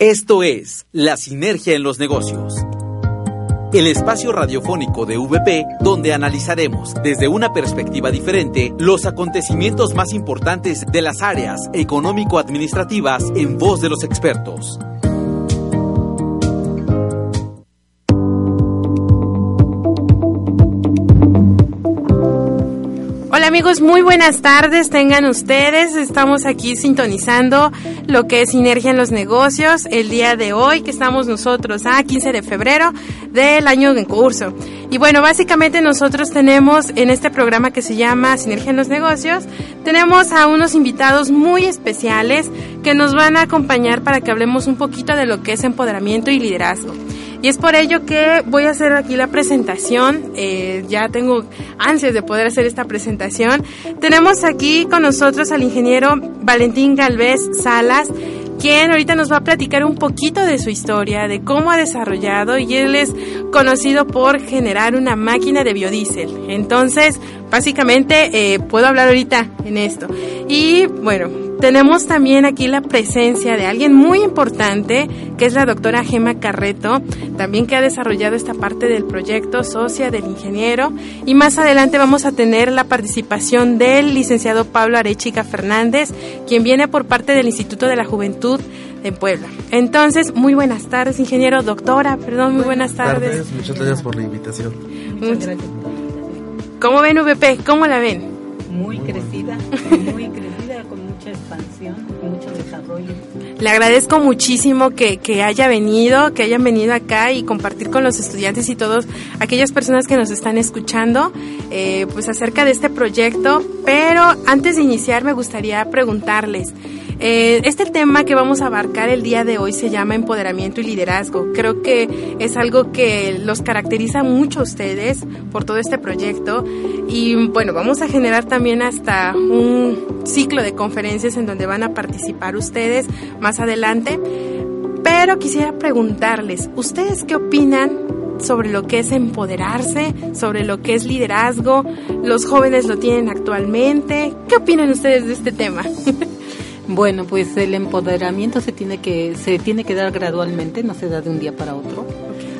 Esto es La Sinergia en los Negocios. El espacio radiofónico de VP donde analizaremos desde una perspectiva diferente los acontecimientos más importantes de las áreas económico-administrativas en voz de los expertos. Amigos, muy buenas tardes tengan ustedes. Estamos aquí sintonizando lo que es Sinergia en los Negocios el día de hoy que estamos nosotros a 15 de febrero del año en curso. Y bueno, básicamente nosotros tenemos en este programa que se llama Sinergia en los Negocios, tenemos a unos invitados muy especiales que nos van a acompañar para que hablemos un poquito de lo que es empoderamiento y liderazgo. Y es por ello que voy a hacer aquí la presentación. Eh, ya tengo ansias de poder hacer esta presentación. Tenemos aquí con nosotros al ingeniero Valentín Galvez Salas, quien ahorita nos va a platicar un poquito de su historia, de cómo ha desarrollado y él es conocido por generar una máquina de biodiesel. Entonces, básicamente, eh, puedo hablar ahorita en esto. Y bueno, tenemos también aquí la presencia de alguien muy importante, que es la doctora Gema Carreto, también que ha desarrollado esta parte del proyecto socia del ingeniero. Y más adelante vamos a tener la participación del licenciado Pablo Arechica Fernández, quien viene por parte del Instituto de la Juventud de Puebla. Entonces, muy buenas tardes, ingeniero, doctora, perdón, muy buenas, tardes. Muchas gracias por la invitación. Muchas gracias. ¿Cómo ven VP? ¿Cómo la ven? Muy crecida, muy crecida Le agradezco muchísimo que, haya venido, que hayan venido acá y compartir con los estudiantes y todos aquellas personas que nos están escuchando, eh, pues acerca de este proyecto. Pero antes de iniciar me gustaría preguntarles, eh, este tema que vamos a abarcar el día de hoy se llama empoderamiento y liderazgo. Creo que es algo que los caracteriza mucho a ustedes por todo este proyecto. Y bueno, vamos a generar también hasta un ciclo de conferencias en donde van a participar ustedes más adelante. Pero quisiera preguntarles, ¿ustedes qué opinan sobre lo que es empoderarse, sobre lo que es liderazgo. Los jóvenes lo tienen actualmente. ¿Qué opinan ustedes de este tema? Bueno, pues el empoderamiento se tiene que se tiene que dar gradualmente, no se da de un día para otro.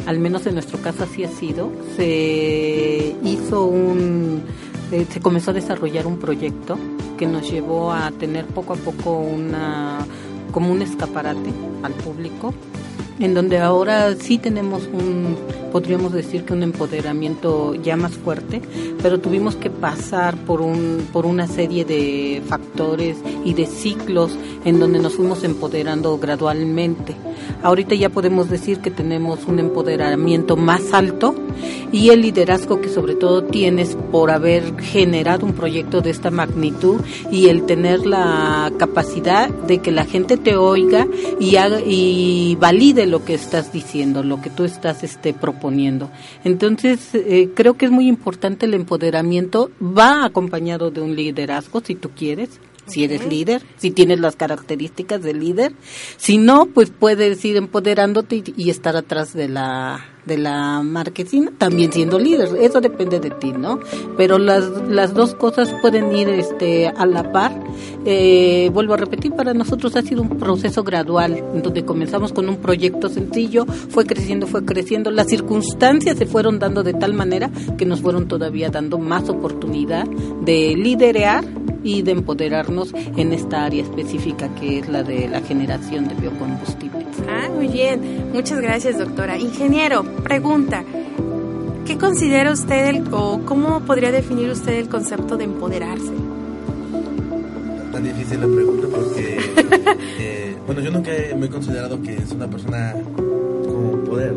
Al menos en nuestro caso así ha sido. Se hizo un eh, se comenzó a desarrollar un proyecto que nos llevó a tener poco a poco una como un escaparate al público en donde ahora sí tenemos un, podríamos decir que un empoderamiento ya más fuerte, pero tuvimos que pasar por, un, por una serie de factores y de ciclos en donde nos fuimos empoderando gradualmente. Ahorita ya podemos decir que tenemos un empoderamiento más alto y el liderazgo que sobre todo tienes por haber generado un proyecto de esta magnitud y el tener la capacidad de que la gente te oiga y, y valide lo que estás diciendo, lo que tú estás este, proponiendo. Entonces, eh, creo que es muy importante el empoderamiento, va acompañado de un liderazgo, si tú quieres, si eres líder, si tienes las características de líder. Si no, pues puedes ir empoderándote y estar atrás de la de la marquesina, también siendo líder. Eso depende de ti, ¿no? Pero las, las dos cosas pueden ir este, a la par. Eh, vuelvo a repetir, para nosotros ha sido un proceso gradual, donde comenzamos con un proyecto sencillo, fue creciendo, fue creciendo. Las circunstancias se fueron dando de tal manera que nos fueron todavía dando más oportunidad de liderear y de empoderarnos en esta área específica que es la de la generación de biocombustibles. Ah, muy bien. Muchas gracias, doctora. Ingeniero, pregunta. ¿Qué considera usted el, o cómo podría definir usted el concepto de empoderarse? Tan difícil la pregunta porque, eh, bueno, yo nunca me he considerado que es una persona con poder,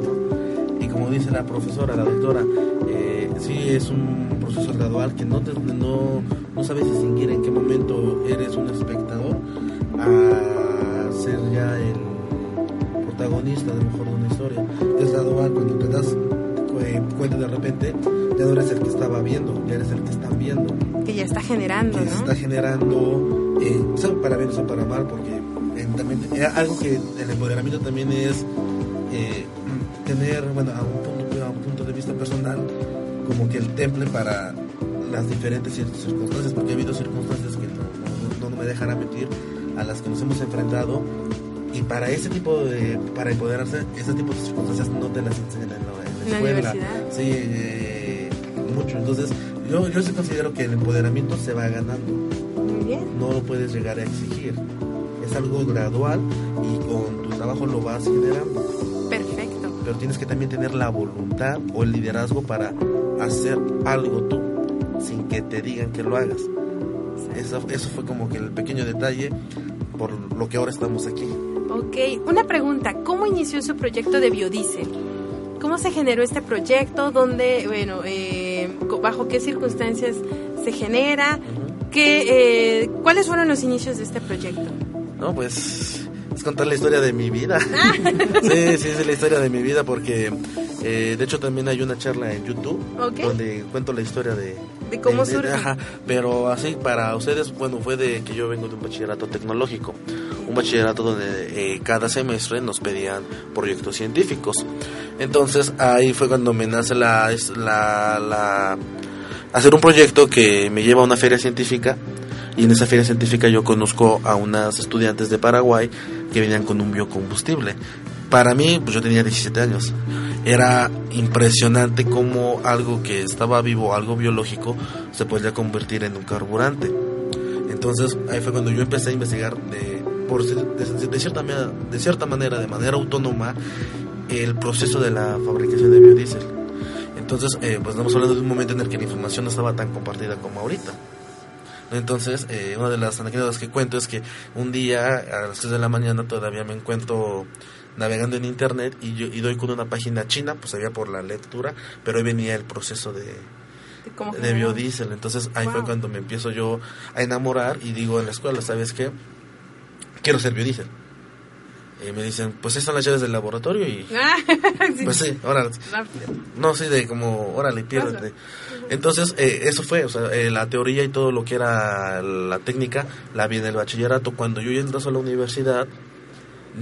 Y como dice la profesora, la doctora, eh, sí es un proceso gradual que no, no, no sabes distinguir en qué momento eres un espectador a ser ya el protagonista de mejor de una historia. Es gradual cuando te das eh, cuenta de repente, ya no eres el que estaba viendo, ya eres el que están viendo. Que ya está generando, que ¿no? está generando, eh, para bien o para mal, porque eh, también, eh, algo que el empoderamiento también es tener, bueno, a un, punto, a un punto de vista personal, como que el temple para las diferentes circunstancias, porque ha habido circunstancias que no, no, no me dejará mentir, a las que nos hemos enfrentado y para ese tipo de, para empoderarse, ese tipo de circunstancias no te las enseñan en la, escuela. Sí, eh, mucho. Entonces, yo, yo sí considero que el empoderamiento se va ganando. Muy bien. No lo puedes llegar a exigir. Es algo gradual y con tu trabajo lo vas generando. Perfecto. Pero tienes que también tener la voluntad o el liderazgo para hacer algo tú, sin que te digan que lo hagas. Eso, eso fue como que el pequeño detalle por lo que ahora estamos aquí. Ok, una pregunta, ¿cómo inició su proyecto de biodiesel? ¿Cómo se generó este proyecto? ¿Dónde, bueno, eh, bajo qué circunstancias se genera? ¿Qué, eh, ¿Cuáles fueron los inicios de este proyecto? No, pues es contar la historia de mi vida. sí, sí, es la historia de mi vida porque eh, de hecho también hay una charla en YouTube donde cuento la historia de... De cómo surge. pero así para ustedes, bueno, fue de que yo vengo de un bachillerato tecnológico, un bachillerato donde eh, cada semestre nos pedían proyectos científicos. Entonces ahí fue cuando me nace la, hacer un proyecto que me lleva a una feria científica y en esa feria científica yo conozco a unas estudiantes de Paraguay que venían con un biocombustible. Para mí, pues yo tenía 17 años. Era impresionante cómo algo que estaba vivo, algo biológico, se podía convertir en un carburante. Entonces ahí fue cuando yo empecé a investigar de, por, de, cierta, de cierta manera, de manera autónoma, el proceso de la fabricación de biodiesel. Entonces, eh, pues estamos hablando de un momento en el que la información no estaba tan compartida como ahorita. Entonces, eh, una de las anécdotas que cuento es que un día a las 3 de la mañana todavía me encuentro navegando en internet y, yo, y doy con una página china, pues había por la lectura, pero ahí venía el proceso de, de biodiesel. Entonces ahí fue cuando me empiezo yo a enamorar y digo en la escuela, ¿sabes qué? Quiero ser biodiesel. Y me dicen, pues esas son las llaves del laboratorio y... Pues sí, órale. No, sí, de como, órale, piérdete. Entonces, eh, eso fue, o sea, eh, la teoría y todo lo que era la técnica la vi en el bachillerato. Cuando yo entro a la universidad,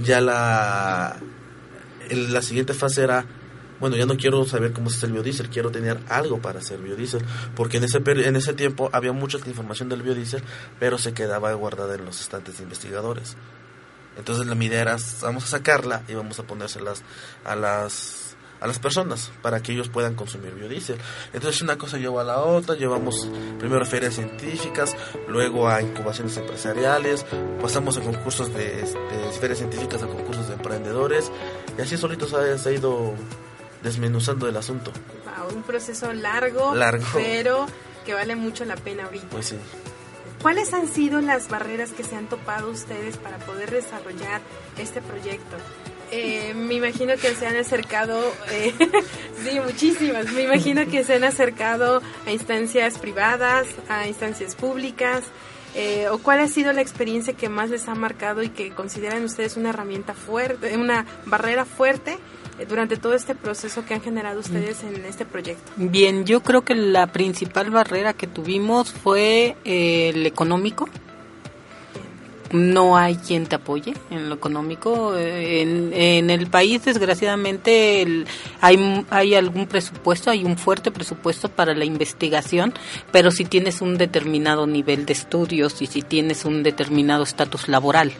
ya la, la siguiente fase era, bueno, ya no quiero saber cómo se hace el biodiesel, quiero tener algo para hacer biodiesel, porque en ese, en ese tiempo había mucha información del biodiesel, pero se quedaba guardada en los estantes de investigadores. Entonces la idea era, vamos a sacarla y vamos a ponérselas a las a las personas para que ellos puedan consumir biodiesel. Entonces una cosa lleva a la otra, llevamos primero a ferias científicas, luego a incubaciones empresariales, pasamos a concursos de, ferias científicas, a concursos de emprendedores y así solitos se ha ido desmenuzando el asunto. un proceso largo, largo, pero que vale mucho la pena ahorita. Pues sí. ¿Cuáles han sido las barreras que se han topado ustedes para poder desarrollar este proyecto? Eh, me imagino que se han acercado, eh, sí, muchísimas, me imagino que se han acercado a instancias privadas, a instancias públicas, eh, o cuál ha sido la experiencia que más les ha marcado y que consideran ustedes una herramienta fuerte, una barrera fuerte durante todo este proceso que han generado ustedes en este proyecto? Bien, yo creo que la principal barrera que tuvimos fue el económico no hay quien te apoye en lo económico. En, en el país, desgraciadamente, hay, hay algún presupuesto, hay un fuerte presupuesto para la investigación, pero si tienes un determinado nivel de estudios y si tienes un determinado estatus laboral.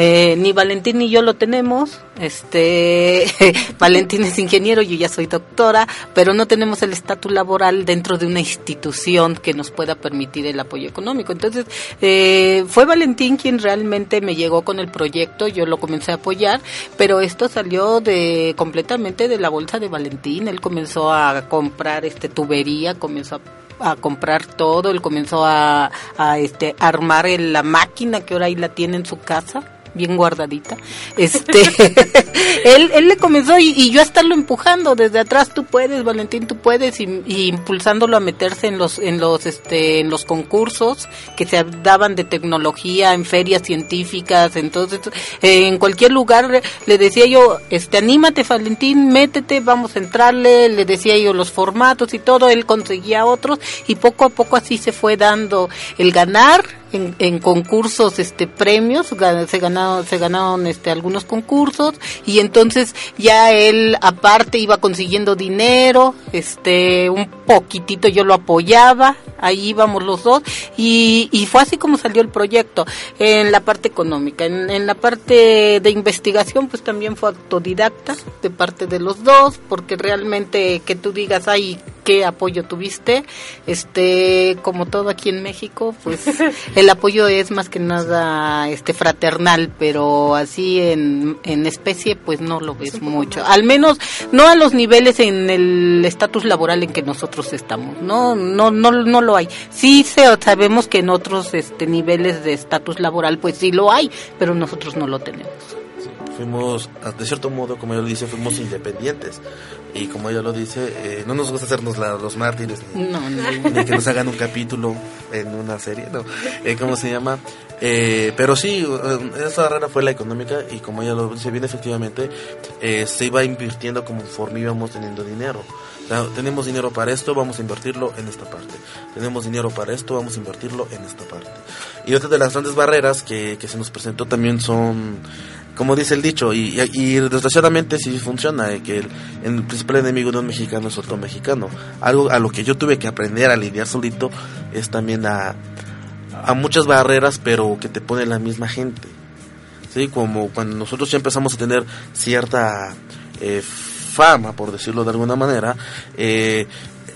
Eh, ni Valentín ni yo lo tenemos. Este, Valentín es ingeniero, yo ya soy doctora, pero no tenemos el estatus laboral dentro de una institución que nos pueda permitir el apoyo económico. Entonces, eh, fue Valentín quien realmente me llegó con el proyecto, yo lo comencé a apoyar, pero esto salió de completamente de la bolsa de Valentín. Él comenzó a comprar este tubería, comenzó a comprar todo, él comenzó a, este armar la máquina que ahora ahí la tiene en su casa bien guardadita. Este, él, él le comenzó y, yo a estarlo empujando desde atrás, tú puedes, Valentín, tú puedes, y, impulsándolo a meterse en los, en los, este, en los concursos que se daban de tecnología, en ferias científicas, entonces, en cualquier lugar le decía yo, este, anímate, Valentín, métete, vamos a entrarle, le decía yo los formatos y todo, él conseguía otros y poco a poco así se fue dando el ganar en, concursos este premios se ganaron se ganaron este algunos concursos y entonces ya él aparte iba consiguiendo dinero este un poquitito yo lo apoyaba ahí íbamos los dos y, y fue así como salió el proyecto en la parte económica. En, en la parte de investigación pues también fue autodidacta de parte de los dos porque realmente que tú digas, ay, qué apoyo tuviste, este, como todo aquí en México, pues el apoyo es más que nada este fraternal, pero así en, en especie pues no lo ves mucho. Al menos no a los niveles en el estatus laboral en que nosotros estamos. No no no no lo hay. Sí sabemos que en otros este niveles de estatus laboral pues sí lo hay, pero nosotros no lo tenemos fuimos, de cierto modo, como ella lo dice, fuimos independientes. Y como ella lo dice, eh, no nos gusta hacernos los mártires, ni, que nos hagan un capítulo en una serie, no. Eh, ¿Cómo se llama? Eh, pero sí, esa barrera fue la económica y como ella lo dice bien, efectivamente, se iba invirtiendo conforme íbamos teniendo dinero. tenemos dinero para esto, vamos a invertirlo en esta parte. Tenemos dinero para esto, vamos a invertirlo en esta parte. Y otra de las grandes barreras que, que se nos presentó también son como dice el dicho, y, desgraciadamente sí funciona, eh, que el, principal enemigo de un mexicano es otro mexicano. Algo a lo que yo tuve que aprender a lidiar solito es también a, a muchas barreras, pero que te pone la misma gente. ¿Sí? Como cuando nosotros ya empezamos a tener cierta eh, fama, por decirlo de alguna manera, eh,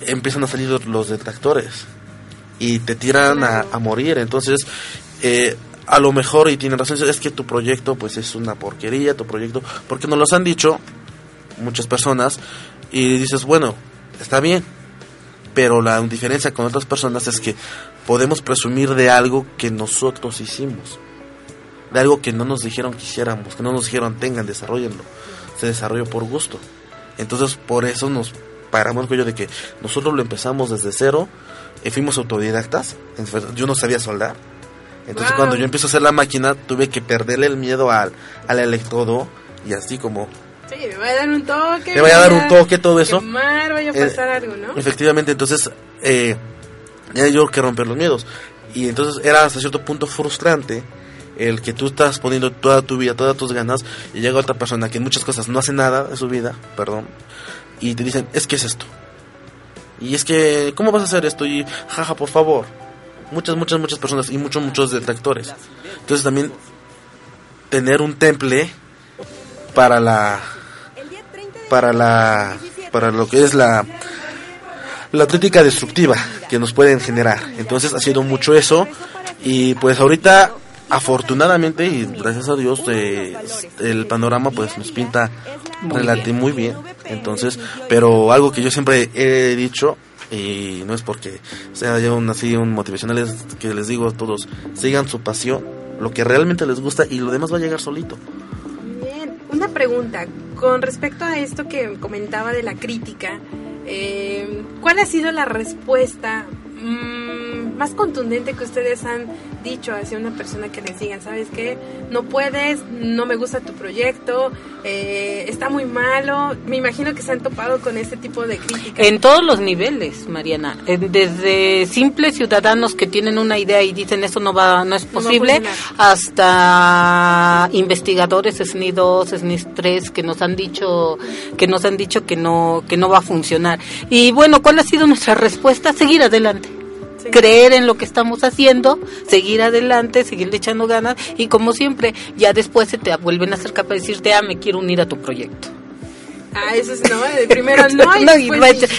empiezan a salir los detractores y te tiran a, a morir. Entonces, eh, a lo mejor, y tiene razón, es que tu proyecto pues es una porquería, tu proyecto, porque nos los han dicho muchas personas, y dices, bueno, está bien, pero la diferencia con otras personas es que podemos presumir de algo que nosotros hicimos, de algo que no nos dijeron que hiciéramos, que no nos dijeron tengan, desarrollenlo, se desarrolló por gusto. Entonces por eso nos paramos el cuello de que nosotros lo empezamos desde cero, y fuimos autodidactas, yo no sabía soldar, entonces cuando yo empiezo a hacer la máquina, tuve que perderle el miedo al, al electrodo y así como... Sí, me va a dar un toque. Me va a dar un toque, todo eso. Quemar, vaya a eh, pasar algo, ¿no? Efectivamente, entonces eh, ya yo que romper los miedos. Y entonces era hasta cierto punto frustrante el que tú estás poniendo toda tu vida, todas tus ganas, y llega otra persona que en muchas cosas no hace nada de su vida, perdón, y te dicen, es que es esto. Y es que, ¿cómo vas a hacer esto? Y, jaja, por favor muchas, muchas, muchas personas y muchos, muchos detractores. Entonces también tener un temple para la para la para lo que es la la crítica destructiva que nos pueden generar. Entonces ha sido mucho eso y pues ahorita afortunadamente y gracias a Dios eh, el panorama pues nos pinta relativamente muy bien. Entonces, pero algo que yo siempre he dicho y no es porque sea yo un, así un motivacional, es que les digo a todos, sigan su pasión, lo que realmente les gusta y lo demás va a llegar solito. Bien, una pregunta con respecto a esto que comentaba de la crítica, eh, ¿cuál ha sido la respuesta? Mm, más contundente que ustedes han dicho hacia una persona que les digan, ¿sabes qué? No puedes, no me gusta tu proyecto, eh, está muy malo. Me imagino que se han topado con este tipo de críticas. En todos los niveles, Mariana. Desde simples ciudadanos que tienen una idea y dicen eso no va, no es posible, hasta investigadores SNI 2, SNI 3 que nos han dicho que nos han dicho que no que no va a funcionar. Y bueno, ¿cuál ha sido nuestra respuesta? Seguir adelante creer en lo que estamos haciendo, seguir adelante, seguir echando ganas y como siempre, ya después se te vuelven a capaz de decirte, ah, me quiero unir a tu proyecto. Ah, eso es no, de primero no. y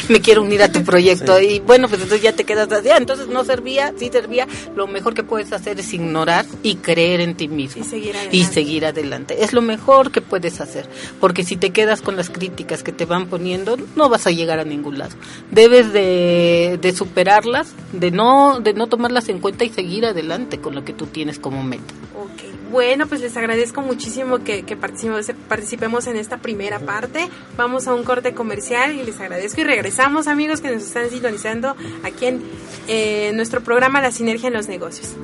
me quiero unir a tu proyecto. Y bueno, pues entonces ya te quedas así. Ah, entonces no servía, sí servía. Lo mejor que puedes hacer es ignorar y creer en ti mismo. Y seguir adelante. Y seguir adelante. Es lo mejor que puedes hacer. Porque si te quedas con las críticas que te van poniendo, no vas a llegar a ningún lado. Debes de, de superarlas, de no, de no tomarlas en cuenta y seguir adelante con lo que tú tienes como meta. Bueno, pues les agradezco muchísimo que, participemos en esta primera parte. Vamos a un corte comercial y les agradezco. Y regresamos, amigos, que nos están sintonizando aquí en eh, nuestro programa La Sinergia en los Negocios.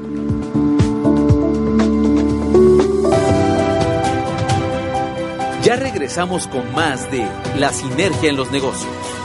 Ya regresamos con más de La Sinergia en los Negocios.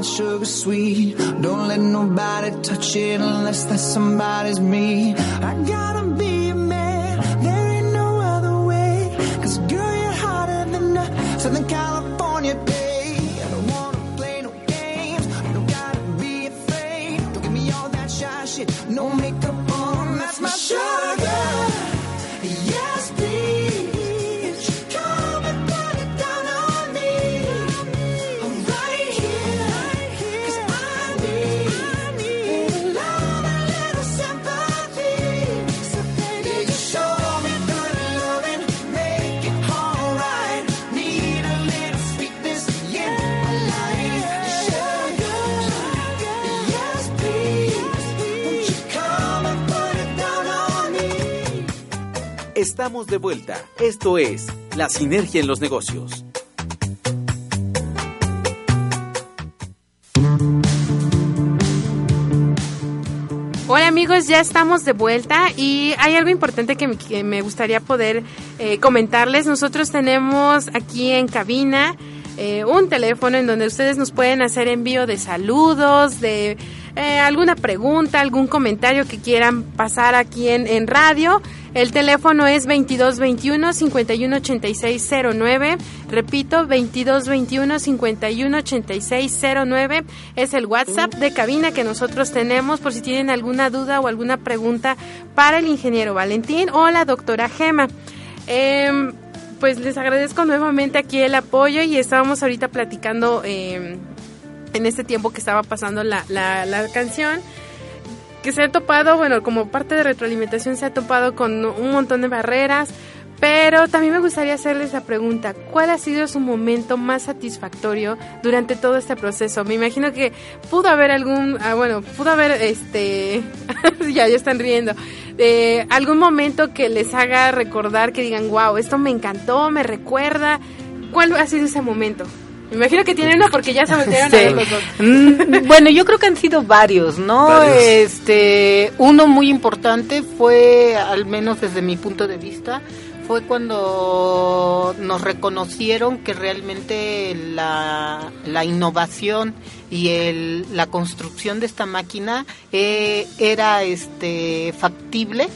That sugar sweet. Don't let nobody touch it unless that somebody's me. I gotta be a man, there ain't no other way. Cause girl, you're hotter than a Southern California day. I don't wanna play no games, Estamos de vuelta. Esto es La Sinergia en los Negocios. Hola amigos, ya estamos de vuelta y hay algo importante que me, gustaría poder eh, comentarles. Nosotros tenemos aquí en cabina eh, un teléfono en donde ustedes nos pueden hacer envío de saludos, de eh, alguna pregunta, algún comentario que quieran pasar aquí en, en radio. El teléfono es 2221 518609. Repito, 2221 518609 es el WhatsApp de cabina que nosotros tenemos por si tienen alguna duda o alguna pregunta para el ingeniero Valentín o la doctora Gema. Em, pues les agradezco nuevamente aquí el apoyo y estábamos ahorita platicando em, en este tiempo que estaba pasando la, la, la canción que se ha topado, bueno, como parte de retroalimentación se ha topado con un montón de barreras, pero también me gustaría hacerles la pregunta, ¿cuál ha sido su momento más satisfactorio durante todo este proceso? Me imagino que pudo haber algún, ah, bueno, pudo haber, este, ya, ya están riendo, eh, algún momento que les haga recordar que digan, wow, esto me encantó, me recuerda, ¿cuál ha sido ese momento? Me imagino que tienen uno porque ya se metieron Sí. a los dos. Mm, bueno, yo creo que han sido varios, ¿no? Varios. Este, uno muy importante fue, al menos desde mi punto de vista, fue cuando nos reconocieron que realmente la, la innovación y el, la construcción de esta máquina eh, era este factible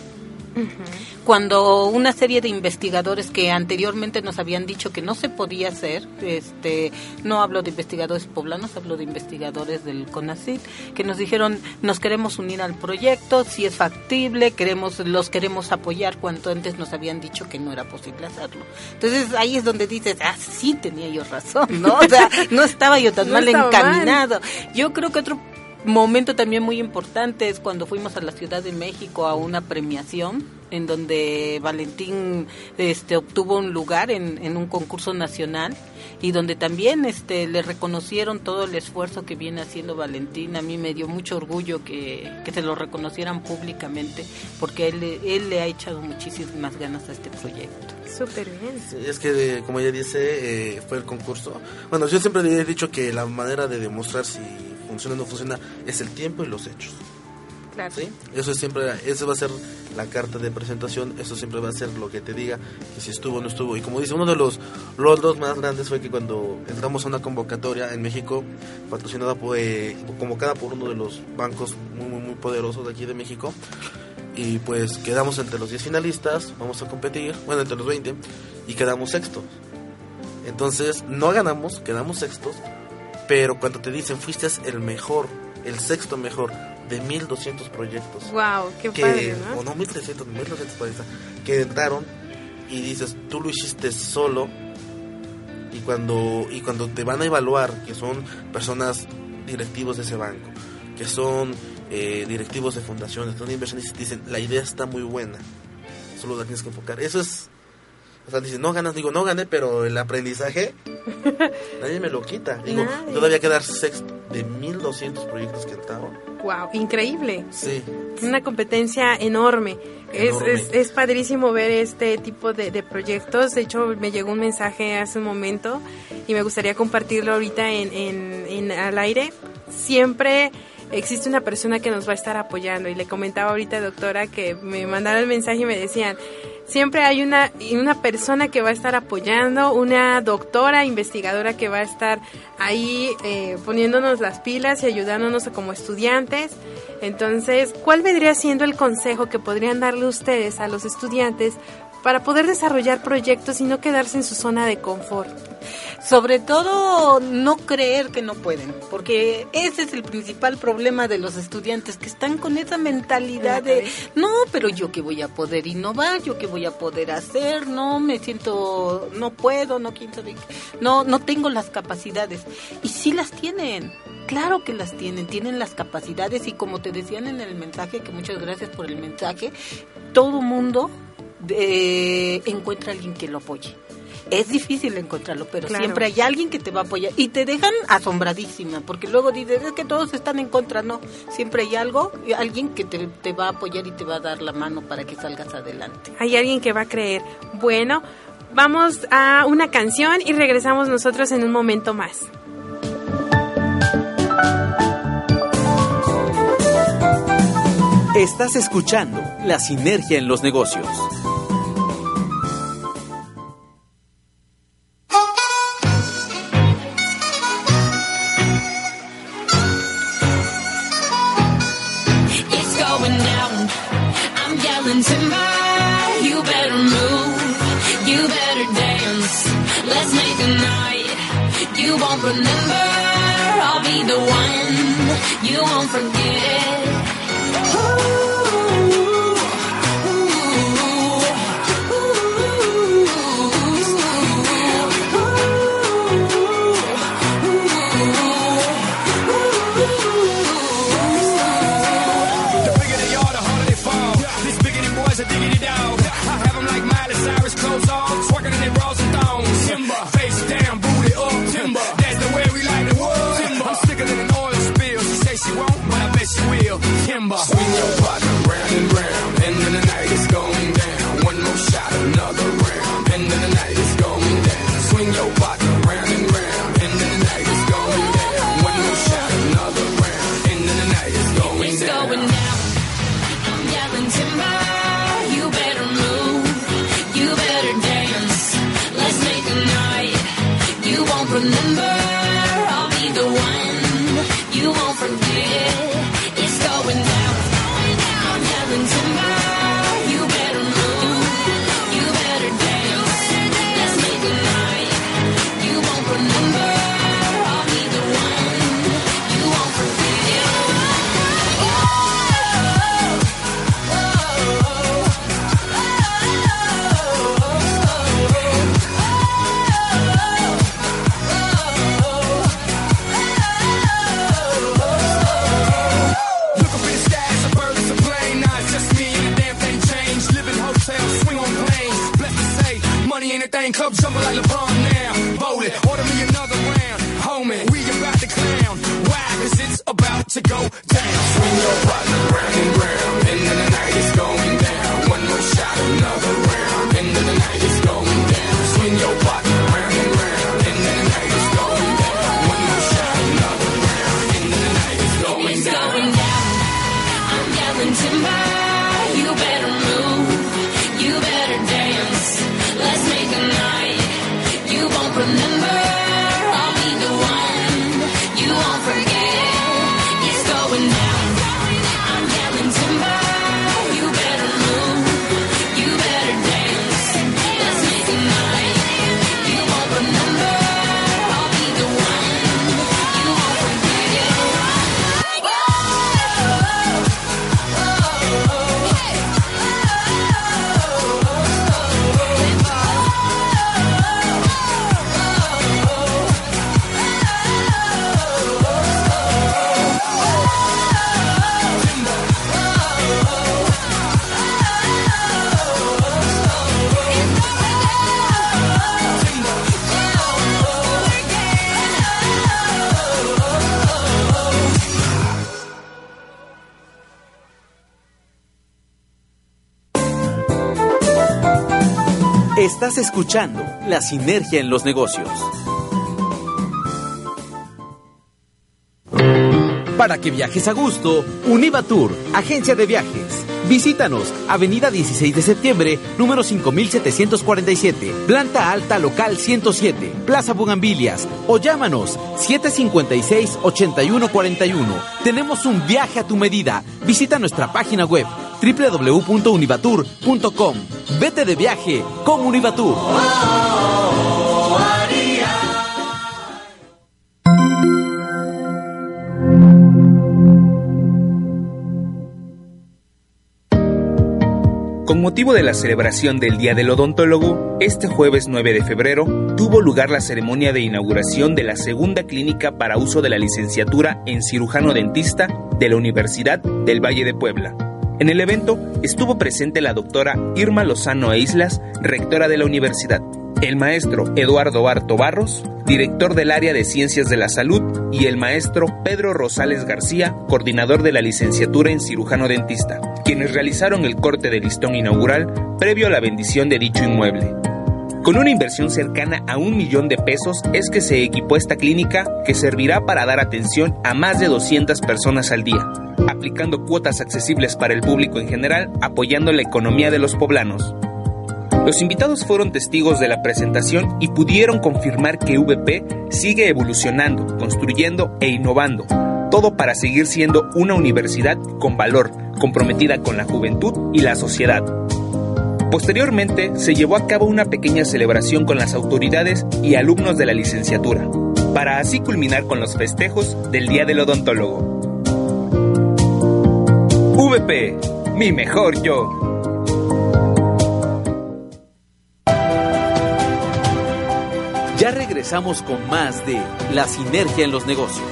cuando una serie de investigadores que anteriormente nos habían dicho que no se podía hacer, este, no hablo de investigadores poblanos, hablo de investigadores del CONACYT, que nos dijeron nos queremos unir al proyecto, si es factible, queremos, los queremos apoyar cuanto antes nos habían dicho que no era posible hacerlo. Entonces ahí es donde dices, ah, sí tenía yo razón, ¿no? O sea, no estaba yo tan No mal encaminado. Yo creo que otro momento también muy importante es cuando fuimos a la Ciudad de México a una premiación en donde Valentín este obtuvo un lugar en, en un concurso nacional y donde también este le reconocieron todo el esfuerzo que viene haciendo Valentín a mí me dio mucho orgullo que, que se lo reconocieran públicamente porque él, le- él le ha echado muchísimas ganas a este proyecto Súper bien. Sí, es que, como ella dice, eh, fue el concurso. Bueno, yo siempre le he dicho que la manera de demostrar si funciona o no funciona es el tiempo y los hechos. ¿Sí? Eso es siempre, eso va a ser la carta de presentación, eso siempre va a ser lo que te diga que si estuvo o no estuvo. Y como dice, uno de los logros más grandes fue que cuando entramos a una convocatoria en México, patrocinada por, eh, convocada por uno de los bancos muy, muy, muy poderosos de aquí de México, y pues quedamos entre los 10 finalistas, vamos a competir, bueno, entre los 20, y quedamos sextos. Entonces, no ganamos, quedamos sextos, pero cuando te dicen fuiste el mejor, el sexto mejor de 1200 proyectos, Wow, qué que, padre, o ¿no? no 1300, 1200 proyectos, que entraron y dices, tú lo hiciste solo, y cuando, y cuando te van a evaluar, que son personas directivos de ese banco, que son eh, directivos de fundaciones, que son inversionistas, dicen, la idea está muy buena, solo la tienes que enfocar. Eso es, o sea, dicen, no ganas, digo, no gané, pero el aprendizaje, nadie me lo quita. Digo, Nadie. todavía quedar sexto de 1200 proyectos que entraron. Wow, increíble. Sí. Una competencia enorme. Es, es, es padrísimo ver este tipo de, de proyectos. De hecho, me llegó un mensaje hace un momento y me gustaría compartirlo ahorita en, en, en al aire. Siempre existe una persona que nos va a estar apoyando. Y le comentaba ahorita, doctora, que me mandaron el mensaje y me decían, siempre hay una, una persona que va a estar apoyando, una doctora investigadora que va a estar ahí eh, poniéndonos las pilas y ayudándonos como estudiantes. Entonces, ¿cuál vendría siendo el consejo que podrían darle ustedes a los estudiantes para poder desarrollar proyectos y no quedarse en su zona de confort? Sobre todo no creer que no pueden, porque ese es el principal problema de los estudiantes que están con esa mentalidad de no, pero yo que voy a poder innovar, yo que voy a poder hacer, no me siento, no puedo, no quién sabe, no, no tengo las capacidades y sí las tienen. Claro que las tienen, tienen las capacidades y como te decían en el mensaje, que muchas gracias por el mensaje, todo mundo eh, encuentra a alguien que lo apoye es difícil encontrarlo, pero siempre hay alguien que te va a apoyar y te dejan asombradísima, porque luego dices, es que todos están en contra, no, siempre hay algo, alguien que te, te va a apoyar y te va a dar la mano para que salgas adelante. Hay alguien que va a creer. Bueno, vamos a una canción y regresamos nosotros en un momento más. Estás escuchando La Sinergia en los Negocios. Estás escuchando La Sinergia en los Negocios. Para que viajes a gusto, Univatur, agencia de viajes. Visítanos, Avenida 16 de septiembre, número 5747, planta alta local 107, Plaza Bugambilias, o llámanos 756-8141. Tenemos un viaje a tu medida. Visita nuestra página web www.univatur.com. Vete de viaje con Univatur. Con motivo de la celebración del Día del Odontólogo, este jueves 9 de febrero tuvo lugar la ceremonia de inauguración de la segunda clínica para uso de la licenciatura en cirujano dentista de la Universidad del Valle de Puebla. En el evento estuvo presente la doctora Irma Lozano e Islas, rectora de la universidad, el maestro Eduardo Arto Barros, director del área de Ciencias de la Salud, y el maestro Pedro Rosales García, coordinador de la licenciatura en cirujano dentista, quienes realizaron el corte de listón inaugural previo a la bendición de dicho inmueble. Con una inversión cercana a un millón de pesos es que se equipó esta clínica que servirá para dar atención a más de 200 personas al día, aplicando cuotas accesibles para el público en general, apoyando la economía de los poblanos. Los invitados fueron testigos de la presentación y pudieron confirmar que VP sigue evolucionando, construyendo e innovando, todo para seguir siendo una universidad con valor, comprometida con la juventud y la sociedad. Posteriormente se llevó a cabo una pequeña celebración con las autoridades y alumnos de la licenciatura, para así culminar con los festejos del Día del Odontólogo. VP, mi mejor yo. Regresamos con más de La Sinergia en los Negocios.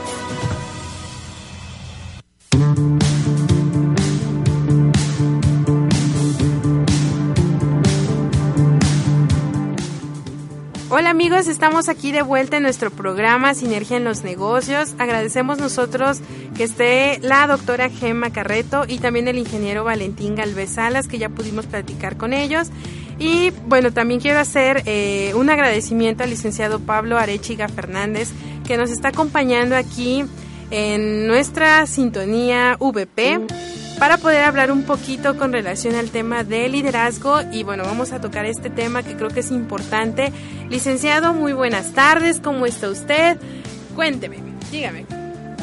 Hola amigos, estamos aquí de vuelta en nuestro programa Sinergia en los Negocios. Agradecemos nosotros que esté la doctora Gemma Carreto y también el ingeniero Valentín Galvez Salas, que ya pudimos platicar con ellos. Y bueno, también quiero hacer eh, un agradecimiento al licenciado Pablo Arechiga Fernández, que nos está acompañando aquí en nuestra sintonía VP para poder hablar un poquito con relación al tema de liderazgo y bueno, vamos a tocar este tema que creo que es importante. Licenciado, muy buenas tardes, ¿cómo está usted? Cuénteme, dígame.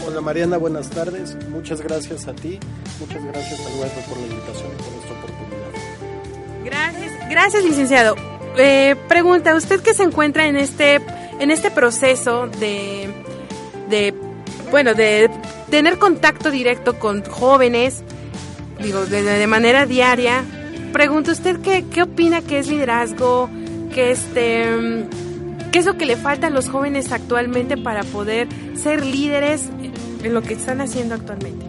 Hola Mariana, buenas tardes. Muchas gracias a ti, muchas gracias Eduardo por la invitación y por esta oportunidad. Gracias, gracias licenciado. Eh, pregunta, usted que se encuentra en este, en este proceso de, de, bueno, de tener contacto directo con jóvenes, digo, de, de manera diaria, pregunta usted qué, qué opina que es liderazgo, que este, qué es lo que le falta a los jóvenes actualmente para poder ser líderes en lo que están haciendo actualmente.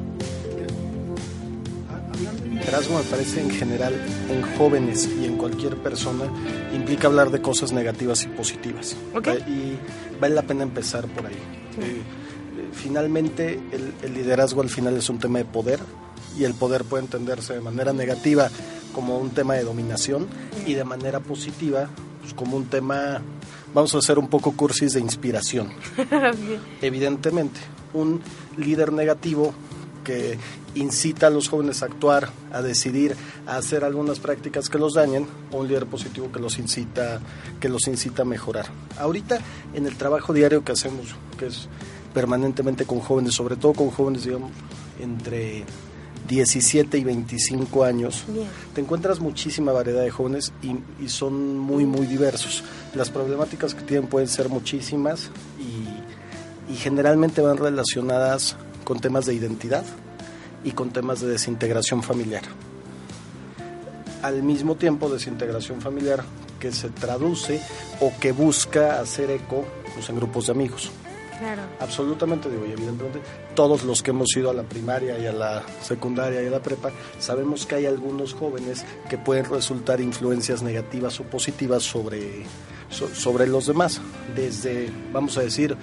Liderazgo me parece en general en jóvenes y en cualquier persona implica hablar de cosas negativas y positivas. Ok. Y vale la pena empezar por ahí. Eh, eh, finalmente el, el liderazgo al final es un tema de poder y el poder puede entenderse de manera negativa como un tema de dominación y de manera positiva pues, como un tema, vamos a hacer un poco cursis de inspiración. Evidentemente, un líder negativo que incita a los jóvenes a actuar, a decidir, a hacer algunas prácticas que los dañen, o un líder positivo que los incita, que los incita a mejorar. Ahorita en el trabajo diario que hacemos, que es permanentemente con jóvenes, sobre todo con jóvenes, digamos, entre 17 y 25 años, Bien. te encuentras muchísima variedad de jóvenes y, y son muy, muy diversos. Las problemáticas que tienen pueden ser muchísimas y, y generalmente van relacionadas con temas de identidad y con temas de desintegración familiar. Al mismo tiempo, desintegración familiar que se traduce o que busca hacer eco pues, en grupos de amigos. Claro. Absolutamente, digo, y evidentemente todos los que hemos ido a la primaria y a la secundaria y a la prepa, sabemos que hay algunos jóvenes que pueden resultar influencias negativas o positivas sobre, so- sobre los demás. Desde, vamos a decir,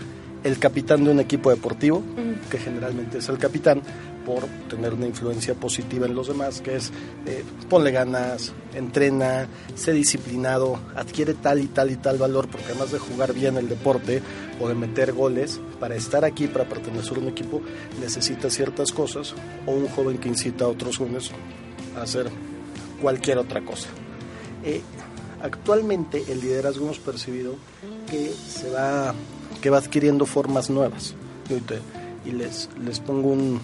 el capitán de un equipo deportivo, que generalmente es el capitán, por tener una influencia positiva en los demás, que es eh, ponle ganas, entrena, sé disciplinado, adquiere tal y tal y tal valor, porque además de jugar bien el deporte o de meter goles, para estar aquí, para pertenecer a un equipo, necesita ciertas cosas, o un joven que incita a otros jóvenes a hacer cualquier otra cosa. Eh, actualmente el liderazgo hemos percibido que se va que va adquiriendo formas nuevas. Y, les, les pongo un,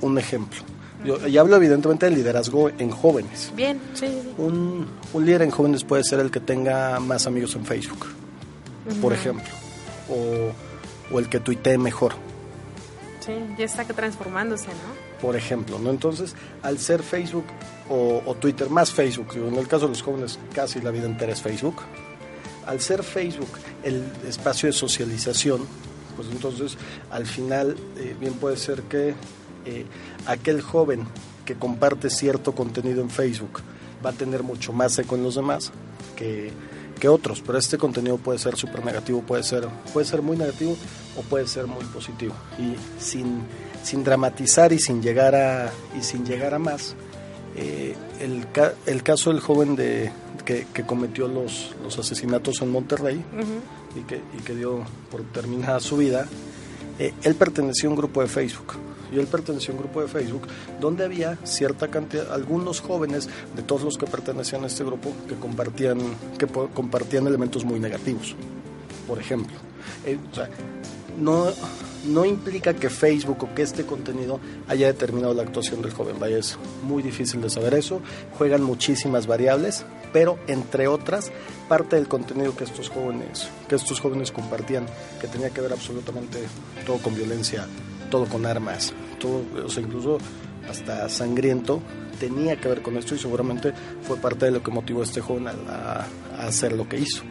un- ejemplo. Yo, y hablo evidentemente del liderazgo en jóvenes. Bien, sí, un, un líder en jóvenes puede ser el que tenga más amigos en Facebook por ejemplo o, o el que tuitee mejor. Sí, ya está transformándose, ¿no? por ejemplo, ¿no? Entonces, al ser Facebook o, o Twitter, más Facebook, en el caso de los jóvenes casi la vida entera es Facebook, al ser Facebook el espacio de socialización, pues entonces al final eh, bien puede ser que eh, aquel joven que comparte cierto contenido en Facebook va a tener mucho más eco en los demás que, que otros, pero este contenido puede ser súper negativo, puede ser, puede ser muy negativo o puede ser muy positivo. Y sin, sin dramatizar y sin llegar a, y sin llegar a más, eh, el, el caso del joven de, que, que cometió los, los asesinatos en Monterrey y, que, y que dio por terminada su vida, eh, él pertenecía a un grupo de Facebook. Y él pertenecía a un grupo de Facebook donde había cierta cantidad, algunos jóvenes de todos los que pertenecían a este grupo que compartían, que compartían elementos muy negativos. Por ejemplo, Eh, o sea, no, no implica que Facebook o que este contenido haya determinado la actuación del joven. Vaya, es muy difícil de saber eso. Juegan muchísimas variables, pero entre otras, parte del contenido que estos jóvenes, que estos jóvenes compartían, que tenía que ver absolutamente todo con violencia, todo con armas, todo, o sea, incluso hasta sangriento, tenía que ver con esto y seguramente fue parte de lo que motivó a este joven a, hacer lo que hizo.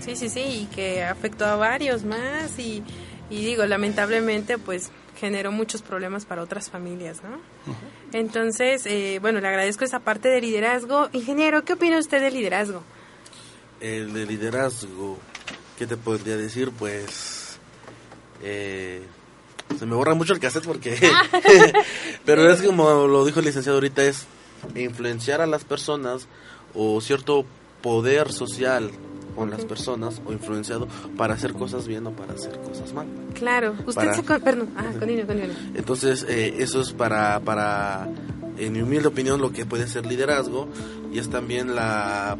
Sí, sí, sí, y que afectó a varios más y, y digo, lamentablemente, pues generó muchos problemas para otras familias, ¿no? Entonces, eh, bueno, le agradezco esa parte de liderazgo. Ingeniero, ¿qué opina usted del liderazgo? El de liderazgo, ¿qué te podría decir? Pues eh, se me borra mucho el cassette porque... Pero es como lo dijo el licenciado ahorita, es influenciar a las personas o cierto poder social con las personas o influenciado para hacer cosas bien o para hacer cosas mal. Claro, usted Para- se... con- Perdón, ah, continúe, continúe. Entonces, eh, eso es para, para, en mi humilde opinión, lo que puede ser liderazgo y es también la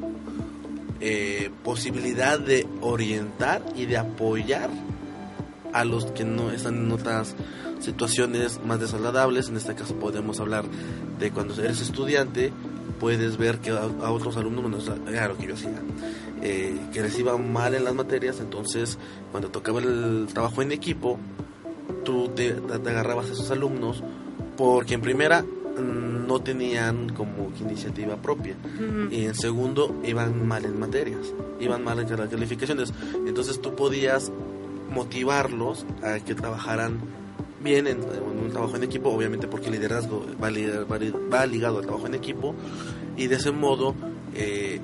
eh, posibilidad de orientar y de apoyar a los que no están en otras situaciones más desagradables. En este caso podemos hablar de cuando eres estudiante, puedes ver que a, a otros alumnos, bueno, era lo que yo hacía, eh, que les iba mal en las materias, entonces cuando tocaba el trabajo en equipo, tú te, te agarrabas a esos alumnos porque en primera mm, no tenían como iniciativa propia y en segundo iban mal en materias, iban mal en las calificaciones. Entonces tú podías motivarlos a que trabajaran bien en, en un trabajo en equipo, obviamente porque el liderazgo va, li- va li- va ligado al trabajo en equipo y de ese modo eh,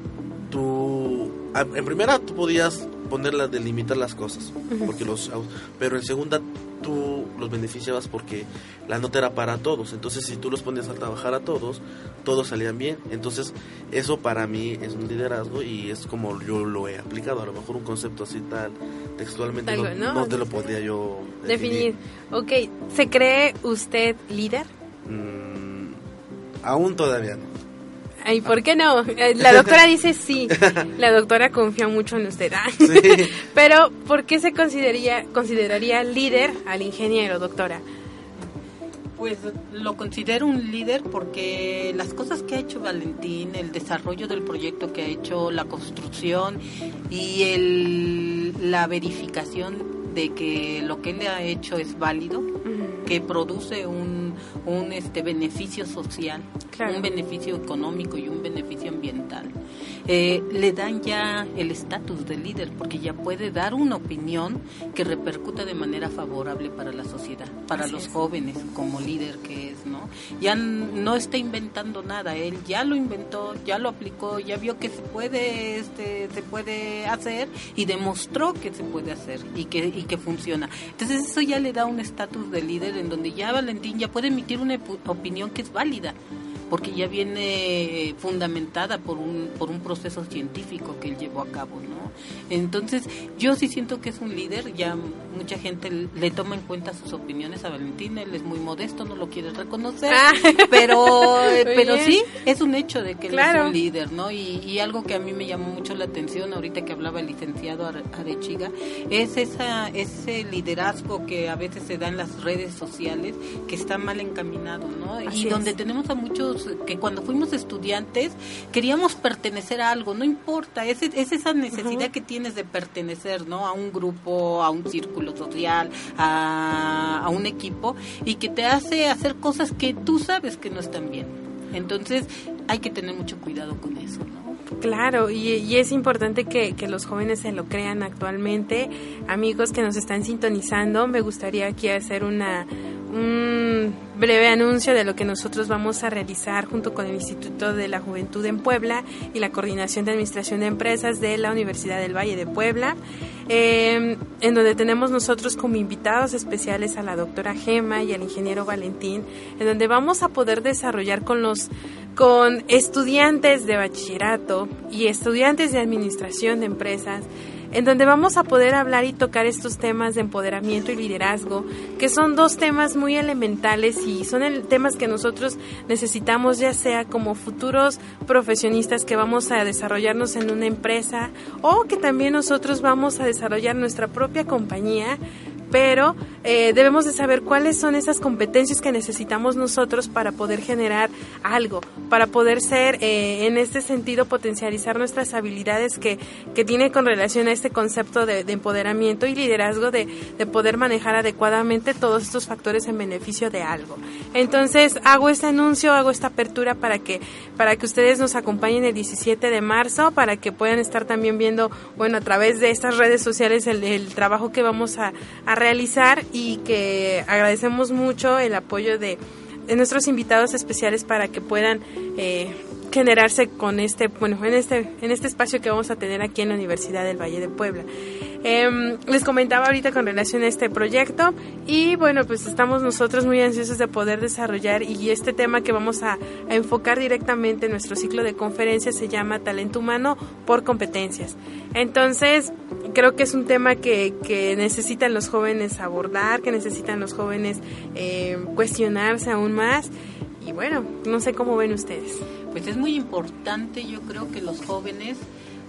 tú, en primera tú podías ponerla de limitar las cosas, porque los, pero en segunda tú los beneficiabas porque la nota era para todos, entonces si tú los ponías a trabajar a todos, todos salían bien, entonces eso para mí es un liderazgo y es como yo lo he aplicado, a lo mejor un concepto así tal textualmente no, cual, ¿no? no te lo podría yo Definir. Ok, ¿se cree usted líder? Mm, aún todavía no. Ay, ¿por qué no? Eh, La doctora dice sí. La doctora confía mucho en usted. Ah. Sí. Pero, ¿por qué se consideraría, consideraría líder al ingeniero, doctora? Pues lo considero un líder porque las cosas que ha hecho Valentín, el desarrollo del proyecto que ha hecho, la construcción y el, la verificación de que lo que él ha hecho es válido, que produce un, un este beneficio social Claro. un beneficio económico y un beneficio ambiental, eh, le dan ya el estatus de líder porque ya puede dar una opinión que repercuta de manera favorable para la sociedad, para Así los es. jóvenes como líder que es, ¿no? Ya no está inventando nada, él ya lo inventó, ya lo aplicó, ya vio que se puede, este, se puede hacer y demostró que se puede hacer y que y que funciona. Entonces eso ya le da un estatus de líder en donde ya Valentín ya puede emitir una opinión que es válida porque ya viene fundamentada por un, por un proceso científico que él llevó a cabo, ¿no? Entonces, yo sí siento que es un líder, ya mucha gente le toma en cuenta sus opiniones a Valentín, él es muy modesto, no lo quiere reconocer, Ah. pero, Muy pero sí, es un hecho de que él es un líder, ¿no? Y, y algo que a mí me llamó mucho la atención ahorita que hablaba el licenciado Are- Arechiga, es esa, ese liderazgo que a veces se da en las redes sociales que está mal encaminado, ¿no? Así y donde es. tenemos a muchos que cuando fuimos estudiantes queríamos pertenecer a algo, no importa, es, es esa necesidad que tienes de pertenecer, ¿no? A un grupo, a un círculo social, a, a un equipo y que te hace hacer cosas que tú sabes que no están bien. Entonces hay que tener mucho cuidado con eso, ¿no? Claro, y, es importante que, los jóvenes se lo crean actualmente. Amigos que nos están sintonizando, me gustaría aquí hacer una un breve anuncio de lo que nosotros vamos a realizar junto con el Instituto de la Juventud en Puebla y la Coordinación de Administración de Empresas de la Universidad del Valle de Puebla, eh, en donde tenemos nosotros como invitados especiales a la doctora Gema y al ingeniero Valentín, en donde vamos a poder desarrollar con los con estudiantes de bachillerato y estudiantes de administración de empresas, en donde vamos a poder hablar y tocar estos temas de empoderamiento y liderazgo, que son dos temas muy elementales y son el- temas que nosotros necesitamos ya sea como futuros profesionistas que vamos a desarrollarnos en una empresa o que también nosotros vamos a desarrollar nuestra propia compañía pero eh, debemos de saber cuáles son esas competencias que necesitamos nosotros para poder generar algo, para poder ser, eh, en este sentido, potencializar nuestras habilidades que, que tiene con relación a este concepto de, de empoderamiento y liderazgo, de, de poder manejar adecuadamente todos estos factores en beneficio de algo. Entonces, hago este anuncio, hago esta apertura para que, para que ustedes nos acompañen el 17 de marzo, para que puedan estar también viendo, bueno, a través de estas redes sociales el, el trabajo que vamos a, a realizar y que agradecemos mucho el apoyo de, nuestros invitados especiales para que puedan eh, generarse con este, bueno, en este, en este espacio que vamos a tener aquí en la Universidad del Valle de Puebla. Em, les comentaba ahorita con relación a este proyecto y bueno, pues estamos nosotros muy ansiosos de poder desarrollar y este tema que vamos a, enfocar directamente en nuestro ciclo de conferencias se llama Talento Humano por Competencias. Entonces, creo que es un tema que, que necesitan los jóvenes abordar, que necesitan los jóvenes eh, cuestionarse aún más y bueno, no sé cómo ven ustedes. Pues es muy importante, yo creo que los jóvenes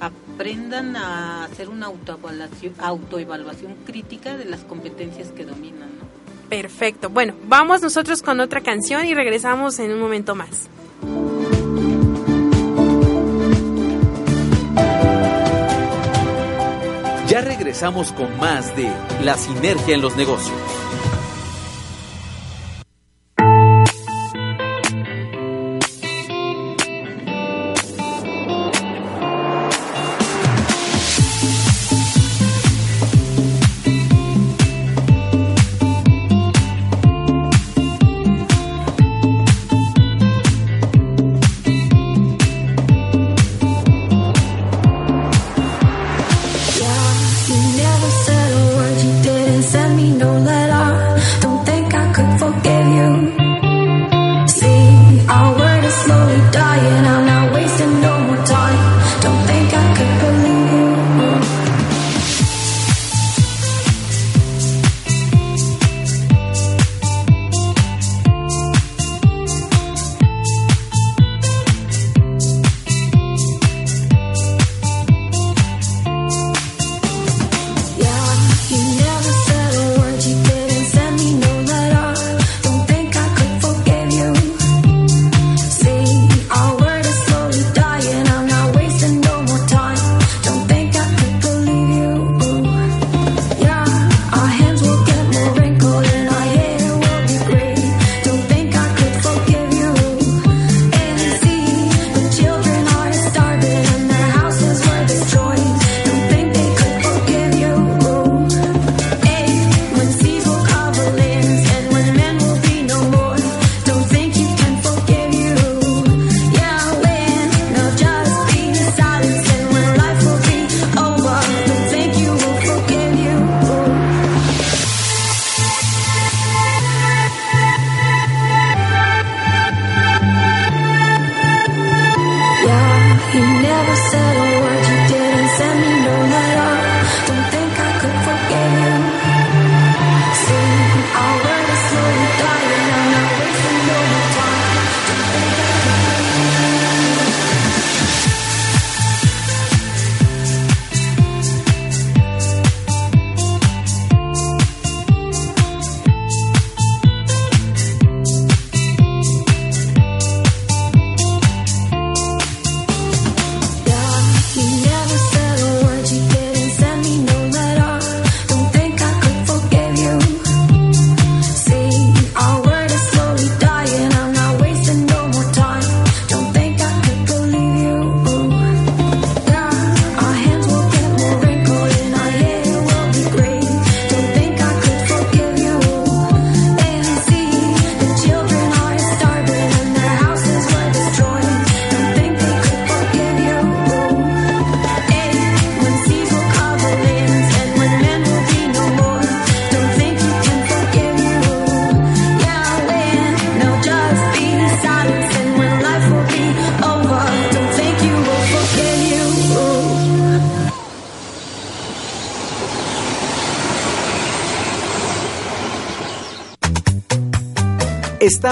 aprendan a hacer una autoevaluación, autoevaluación crítica de las competencias que dominan, ¿no? Perfecto. Bueno, vamos nosotros con otra canción y regresamos en un momento más. Ya regresamos con más de La Sinergia en los Negocios.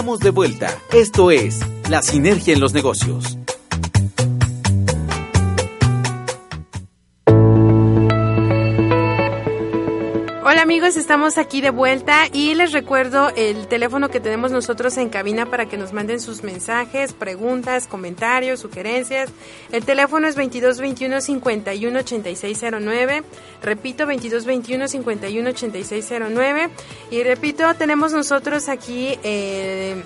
Estamos de vuelta. Esto es La Sinergia en los Negocios. Estamos aquí de vuelta y les recuerdo el teléfono que tenemos nosotros en cabina para que nos manden sus mensajes, preguntas, comentarios, sugerencias. El teléfono es 2221 51 8609. Repito, 2221 51 8609. Y repito, tenemos nosotros aquí eh,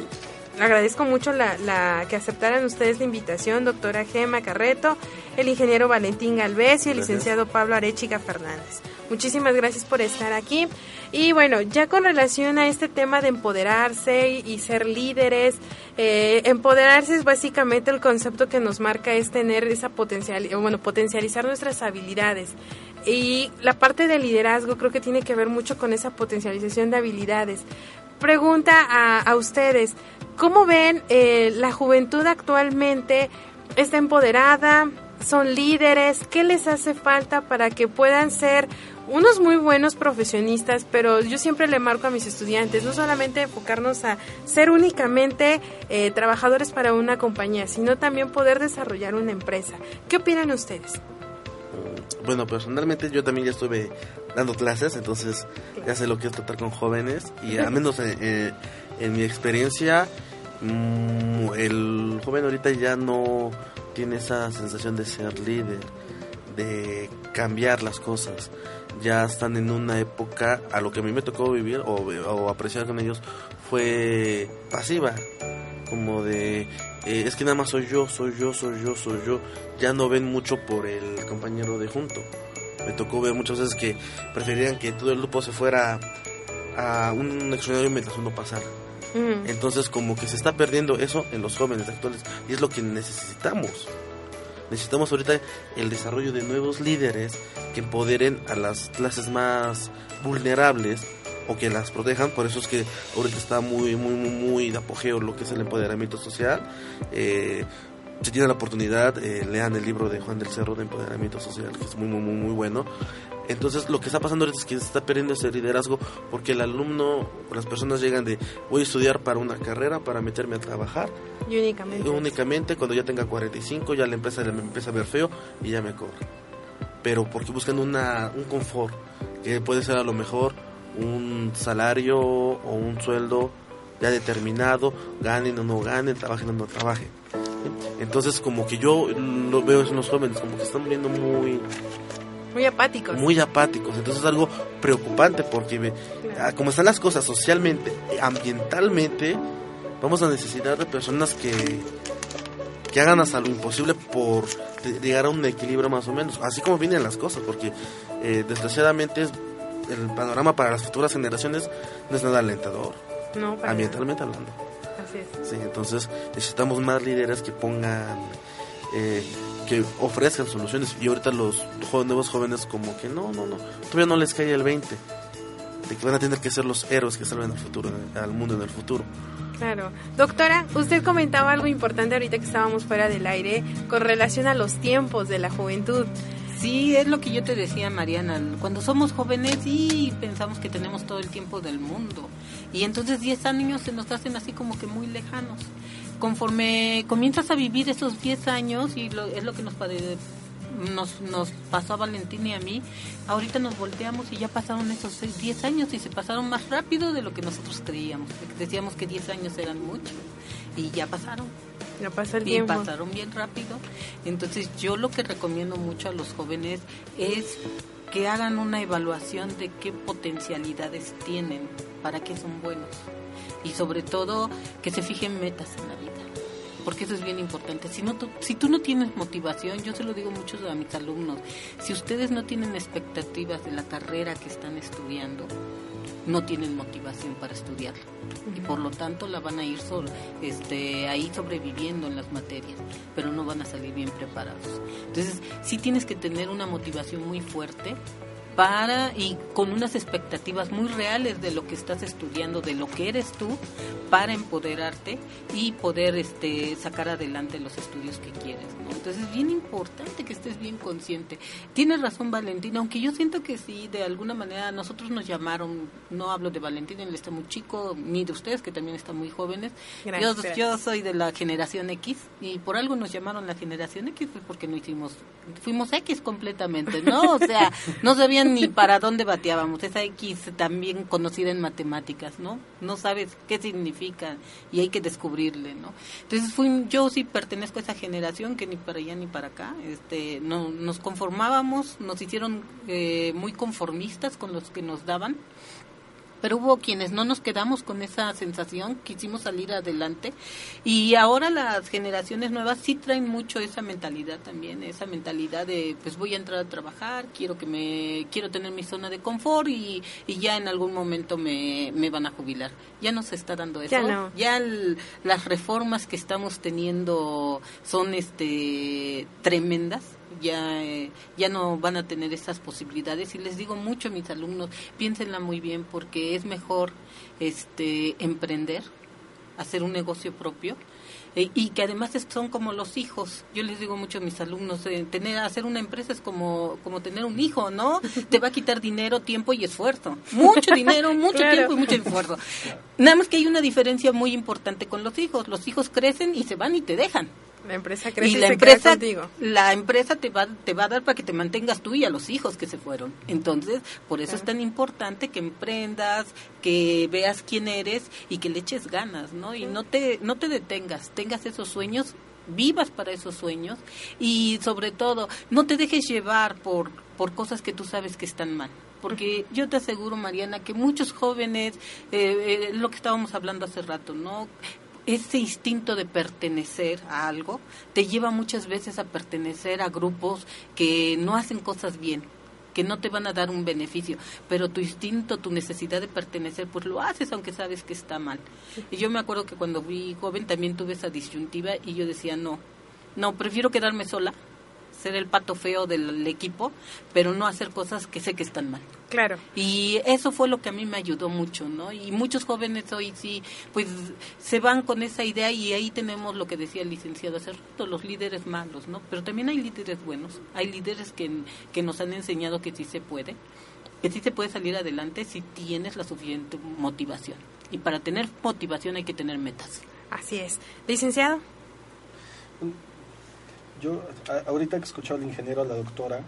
Agradezco mucho la, la que aceptaran ustedes la invitación, doctora Gema Carreto, el ingeniero Valentín Galvez y el licenciado Pablo Arechiga Fernández. Muchísimas gracias por estar aquí. Y bueno, ya con relación a este tema de empoderarse y, y ser líderes, eh, empoderarse es básicamente el concepto que nos marca es tener esa potencial, bueno, potencializar nuestras habilidades. Y la parte del liderazgo creo que tiene que ver mucho con esa potencialización de habilidades. Pregunta a, a ustedes, ¿cómo ven eh, la juventud actualmente? ¿Está empoderada? ¿Son líderes? ¿Qué les hace falta para que puedan ser unos muy buenos profesionistas? Pero yo siempre le marco a mis estudiantes, no solamente enfocarnos a ser únicamente eh, trabajadores para una compañía, sino también poder desarrollar una empresa. ¿Qué opinan ustedes? Bueno, personalmente yo también ya estuve dando clases, entonces ya sé lo que es tratar con jóvenes y al menos en, eh, en mi experiencia, mm, el joven ahorita ya no tiene esa sensación de ser líder, de cambiar las cosas. Ya están en una época, a lo que a mí me tocó vivir o, apreciar con ellos, fue pasiva, como de eh, es que nada más soy yo, soy yo, soy yo, soy yo. Ya no ven mucho por el compañero de junto. Me tocó ver muchas veces que preferían que todo el grupo se fuera a un escenario mientras uno pasara. Entonces como que se está perdiendo eso en los jóvenes actuales y es lo que necesitamos. Necesitamos ahorita el desarrollo de nuevos líderes que empoderen a las clases más vulnerables o que las protejan. Por eso es que ahorita está muy, muy, muy, muy de apogeo lo que es el empoderamiento social. Eh, si tienen la oportunidad, eh, lean el libro de Juan del Cerro de Empoderamiento Social, que es muy, muy, muy, muy bueno. Entonces, lo que está pasando ahorita es que se está perdiendo ese liderazgo porque el alumno, las personas llegan de voy a estudiar para una carrera, para meterme a trabajar. Y únicamente. Y únicamente cuando ya tenga 45 ya la empresa me empieza a ver feo y ya me cobra. Pero porque buscan una, un confort, que puede ser a lo mejor un salario o un sueldo ya determinado, ganen o no ganen, trabajen o no trabajen. Entonces como que yo lo veo en los jóvenes, como que están viendo muy, Muy apáticos. muy apáticos. Entonces es algo preocupante porque ah, como están las cosas socialmente, ambientalmente, vamos a necesitar de personas que, que hagan hasta lo imposible por llegar a un equilibrio más o menos. Así como vienen las cosas, porque eh, desgraciadamente es- el panorama para las futuras generaciones no es nada alentador, No, para ambientalmente hablando. Nada. Así es. Sí, entonces necesitamos más líderes que pongan, eh, que ofrezcan soluciones. Y ahorita los jo- nuevos jóvenes como que no, no, no, todavía no les cae el 20. De que van a tener que ser los héroes que salven al futuro, al mundo en el futuro. Claro. Doctora, usted comentaba algo importante ahorita que estábamos fuera del aire con relación a los tiempos de la juventud. Sí, es lo que yo te decía, Mariana. Cuando somos jóvenes, sí, pensamos que tenemos todo el tiempo del mundo. Y entonces 10 años se nos hacen así como que muy lejanos. Conforme comienzas a vivir esos 10 años, y lo- es lo que nos, nos, nos pasó a Valentín y a mí, ahorita nos volteamos y ya pasaron esos seis- 10 años y se pasaron más rápido de lo que nosotros creíamos. Decíamos que 10 años eran mucho y ya pasaron No pasa el y tiempo. pasaron bien rápido. Entonces yo lo que recomiendo mucho a los jóvenes es que hagan una evaluación de qué potencialidades tienen, para qué son buenos y sobre todo que se fijen metas en la vida. Porque eso es bien importante. Si, no, si tú no tienes motivación, yo se lo digo mucho a mis alumnos, si ustedes no tienen expectativas de la carrera que están estudiando, no tienen motivación para estudiarla y por lo tanto la van a ir sol, este, ahí sobreviviendo en las materias, pero no van a salir bien preparados. Entonces, sí tienes que tener una motivación muy fuerte para y con unas expectativas muy reales de lo que estás estudiando, de lo que eres tú, para empoderarte y poder este, sacar adelante los estudios que quieres. ¿no? Entonces es bien importante que estés bien consciente. Tienes razón Valentina, aunque yo siento que sí, de alguna manera nosotros nos llamaron, no hablo de Valentina, él está muy chico, ni de ustedes que también están muy jóvenes. Gracias, yo, gracias. yo soy de la generación X y por algo nos llamaron la generación X, pues porque no hicimos, fuimos X completamente, ¿no? O sea, no sabían ni para dónde bateábamos. Esa X también conocida en matemáticas, ¿no? No sabes qué significa y hay que descubrirle, ¿no? Entonces fui, yo sí pertenezco a esa generación que ni para allá ni para acá, este, no, nos conformábamos, nos hicieron eh, muy conformistas con los que nos daban pero hubo quienes no nos quedamos con esa sensación, quisimos salir adelante y ahora las generaciones nuevas sí traen mucho esa mentalidad también, esa mentalidad de pues voy a entrar a trabajar, quiero que me quiero tener mi zona de confort y, y ya en algún momento me, me van a jubilar. Ya no se está dando eso. Ya no. Ya el- las reformas que estamos teniendo son este tremendas ya eh, ya no van a tener esas posibilidades y les digo mucho a mis alumnos piénsenla muy bien porque es mejor este emprender hacer un negocio propio eh, y que además son como los hijos. Yo les digo mucho a mis alumnos, eh, tener hacer una empresa es como como tener un hijo, ¿no? Te va a quitar dinero, tiempo y esfuerzo. Mucho dinero, mucho Claro. tiempo y mucho esfuerzo. Nada más que hay una diferencia muy importante con los hijos. Los hijos crecen y se van y te dejan. La empresa crece y, y la se empresa contigo. la empresa te va te va a dar para que te mantengas tú y a los hijos que se fueron. Entonces por eso es tan importante que emprendas que veas quién eres y que le eches ganas no y no te no te detengas tengas esos sueños vivas para esos sueños y sobre todo no te dejes llevar por por cosas que tú sabes que están mal. Porque yo te aseguro Mariana que muchos jóvenes eh, eh, lo que estábamos hablando hace rato no ese instinto de pertenecer a algo te lleva muchas veces a pertenecer a grupos que no hacen cosas bien que no te van a dar un beneficio, pero tu instinto, tu necesidad de pertenecer, pues lo haces aunque sabes que está mal. Y yo me acuerdo que cuando fui joven también tuve esa disyuntiva y yo decía, no, no, prefiero quedarme sola, ser el pato feo del equipo, pero no hacer cosas que sé que están mal. Claro. Y eso fue lo que a mí me ayudó mucho, ¿no? Y muchos jóvenes hoy sí, pues se van con esa idea y ahí tenemos lo que decía el licenciado hace rato, los líderes malos, ¿no? Pero también hay líderes buenos, hay líderes que, que nos han enseñado que sí se puede, que sí se puede salir adelante si tienes la suficiente motivación. Y para tener motivación hay que tener metas. Así es. Licenciado. Yo, ahorita que escuchado al ingeniero, a la doctora, eh,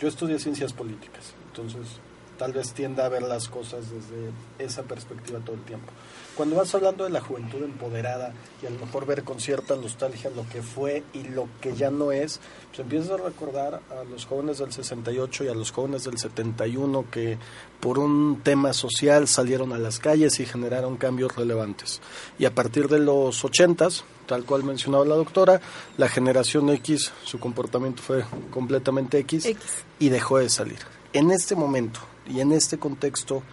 yo estudié ciencias políticas, entonces tal vez tienda a ver las cosas desde esa perspectiva todo el tiempo. Cuando vas hablando de la juventud empoderada y a lo mejor ver con cierta nostalgia lo que fue y lo que ya no es, pues empiezas a recordar a los jóvenes del 68 y a los jóvenes del 71 que por un tema social salieron a las calles y generaron cambios relevantes. Y a partir de los 80s, tal cual mencionaba la doctora, la generación X, su comportamiento fue completamente X, X. y dejó de salir. En este momento y en este contexto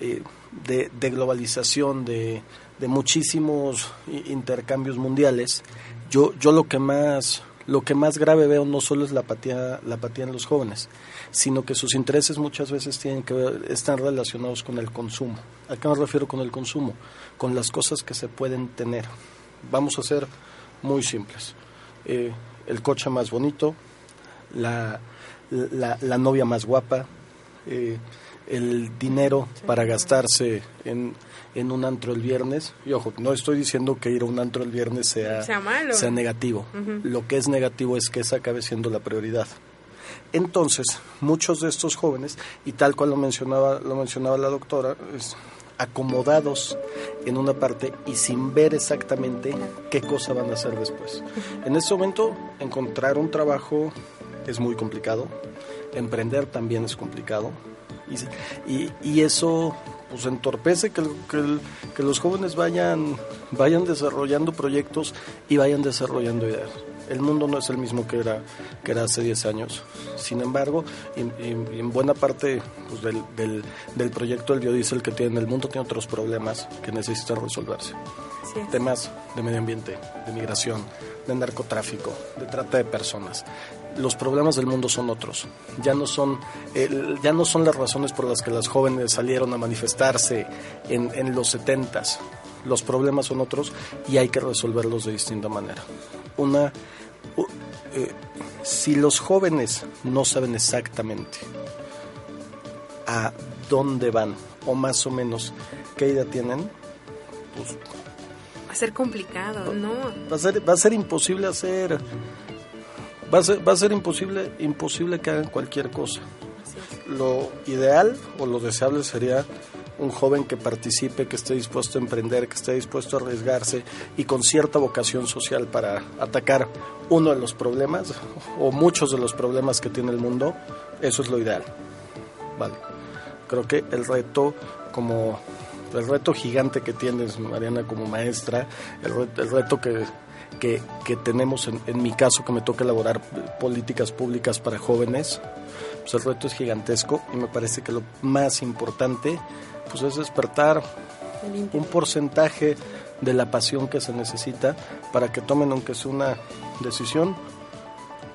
eh, de, globalización, de, de muchísimos intercambios mundiales, yo, yo lo que más Lo que más grave veo no solo es la apatía, la apatía en los jóvenes, sino que sus intereses muchas veces tienen que ver, están relacionados con el consumo. ¿A qué me refiero con el consumo? Con las cosas que se pueden tener. Vamos a ser muy simples. Eh, el coche más bonito, la, la, la novia más guapa, eh, el dinero para gastarse en, en un antro el viernes. Y ojo, no estoy diciendo que ir a un antro el viernes sea, Sea malo. sea negativo. Lo que es negativo es que esa acabe siendo la prioridad. Entonces, muchos de estos jóvenes, y tal cual lo mencionaba, lo mencionaba la doctora, es acomodados en una parte y sin ver exactamente qué cosa van a hacer después. En este momento, encontrar un trabajo es muy complicado, emprender también es complicado, y, y, y eso pues entorpece que, que, los jóvenes vayan, vayan desarrollando proyectos y vayan desarrollando ideas. El mundo no es el mismo que era, que era hace 10 años. Sin embargo, en buena parte pues, del, del, del proyecto del biodiesel que tiene el mundo tiene otros problemas que necesitan resolverse. Temas de medio ambiente, de migración, de narcotráfico, de trata de personas. Los problemas del mundo son otros. Ya no son, el- ya no son las razones por las que las jóvenes salieron a manifestarse en, en los setentas. Los problemas son otros y hay que resolverlos de distinta manera. Una, u- eh, si los jóvenes no saben exactamente a dónde van o más o menos qué idea tienen, pues Va a ser complicado, ¿no? va a ser va a ser imposible hacer va a ser, va a ser imposible imposible que hagan cualquier cosa lo ideal o lo deseable sería un joven que participe, que esté dispuesto a emprender, que esté dispuesto a arriesgarse y con cierta vocación social para atacar uno de los problemas o muchos de los problemas que tiene el mundo, eso es lo ideal. Vale. Creo que el reto como el reto gigante que tienes Mariana como maestra, el, re- el reto que, que, que tenemos en, en mi caso que me toca elaborar políticas públicas para jóvenes, pues el reto es gigantesco y me parece que lo más importante pues es despertar un porcentaje de la pasión que se necesita para que tomen aunque sea una decisión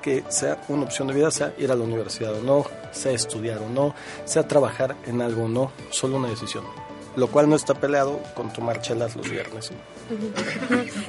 que sea una opción de vida, sea ir a la universidad o no, sea estudiar o no, sea trabajar en algo o no, solo una decisión. Lo cual no está peleado con tomar chelas los viernes.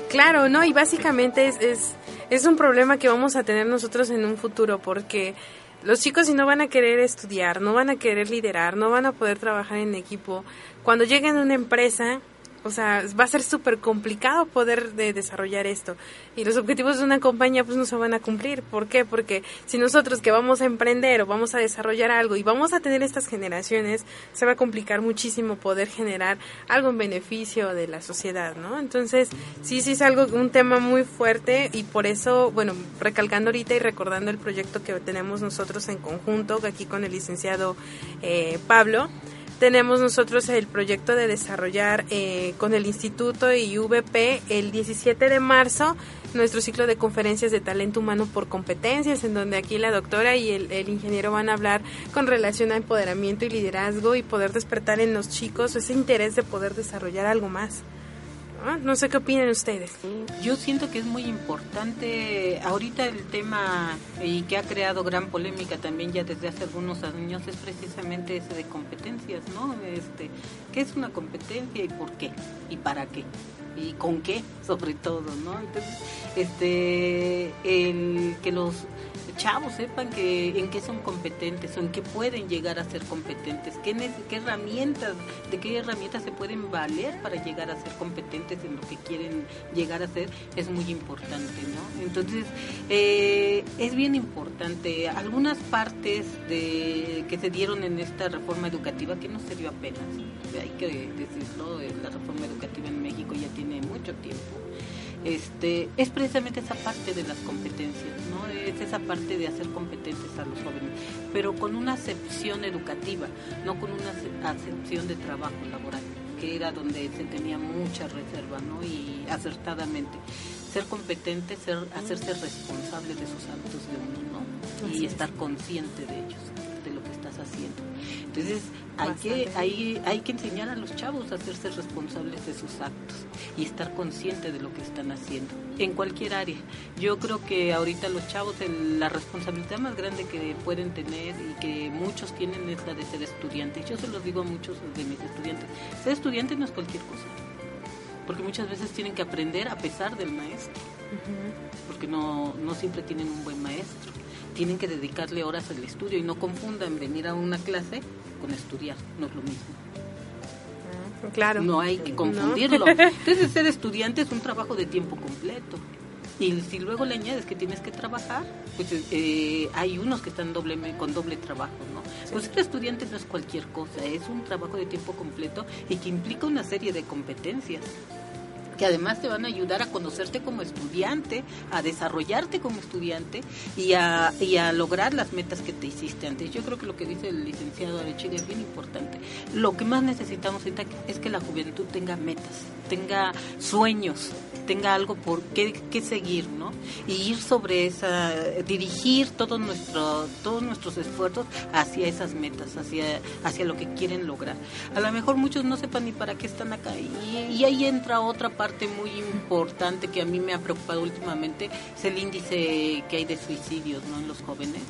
Claro, ¿no? Y básicamente es, es, es un problema que vamos a tener nosotros en un futuro porque los chicos si no van a querer estudiar, no van a querer liderar, no van a poder trabajar en equipo, cuando lleguen a una empresa, o sea, va a ser súper complicado poder de desarrollar esto. Y los objetivos de una compañía pues no se van a cumplir. ¿Por qué? Porque si nosotros que vamos a emprender o vamos a desarrollar algo y vamos a tener estas generaciones, se va a complicar muchísimo poder generar algo en beneficio de la sociedad, ¿no? Entonces, sí, sí es algo, un tema muy fuerte y por eso, bueno, recalcando ahorita y recordando el proyecto que tenemos nosotros en conjunto, aquí con el licenciado eh, Pablo, tenemos nosotros el proyecto de desarrollar eh, con el Instituto y VP el 17 de marzo nuestro ciclo de conferencias de talento humano por competencias, en donde aquí la doctora y el, el ingeniero van a hablar con relación a empoderamiento y liderazgo y poder despertar en los chicos ese interés de poder desarrollar algo más. ¿No? No sé qué opinan ustedes. Yo siento que es muy importante ahorita el tema y que ha creado gran polémica también ya desde hace algunos años es precisamente ese de competencias, ¿no? Este, ¿qué es una competencia y por qué? ¿Y para qué? ¿Y con qué? Sobre todo, ¿no? Entonces, este el que los chavos sepan que en qué son competentes o en qué pueden llegar a ser competentes, qué, herramientas, de qué herramientas se pueden valer para llegar a ser competentes en lo que quieren llegar a ser, es muy importante, ¿no? Entonces, eh, es bien importante. Algunas partes de que se dieron en esta reforma educativa, que no se dio apenas, hay que decirlo, eh, la reforma educativa en México ya tiene mucho tiempo este, es precisamente esa parte de las competencias. Es esa parte de hacer competentes a los jóvenes, pero con una acepción educativa, no con una ace- acepción de trabajo laboral, que era donde se tenía mucha reserva, ¿no? Y acertadamente. Ser competente, ser, hacerse responsable de sus actos de uno, ¿no? Y estar consciente de ellos, de lo que estás haciendo. Entonces, hay que, hay, hay que enseñar a los chavos a hacerse responsables de sus actos y estar conscientes de lo que están haciendo en cualquier área. Yo creo que ahorita los chavos el- la responsabilidad más grande que pueden tener y que muchos tienen es la de ser estudiantes. Yo se los digo a muchos de mis estudiantes, ser estudiante no es cualquier cosa, porque muchas veces tienen que aprender a pesar del maestro, porque no, no siempre tienen un buen maestro. Tienen que dedicarle horas al estudio y no confundan venir a una clase con estudiar, no es lo mismo. Claro. No hay que No. confundirlo. Entonces, ser estudiante es un trabajo de tiempo completo. Y si luego le añades que tienes que trabajar, pues eh, hay unos que están doble, con doble trabajo, ¿no? Pues ser estudiante no es cualquier cosa, es un trabajo de tiempo completo y que implica una serie de competencias que además te van a ayudar a conocerte como estudiante, a desarrollarte como estudiante y a, y a lograr las metas que te hiciste antes. Yo creo que lo que dice el licenciado Arechiga es bien importante. Lo que más necesitamos es que la juventud tenga metas, tenga sueños, tenga algo por qué, qué seguir, ¿no? Y ir sobre esa, dirigir todo nuestro, todos nuestros esfuerzos hacia esas metas, hacia, hacia lo que quieren lograr. A lo mejor muchos no sepan ni para qué están acá y, y ahí entra otra parte muy importante que a mí me ha preocupado últimamente, es el índice que hay de suicidios, ¿no? En los jóvenes,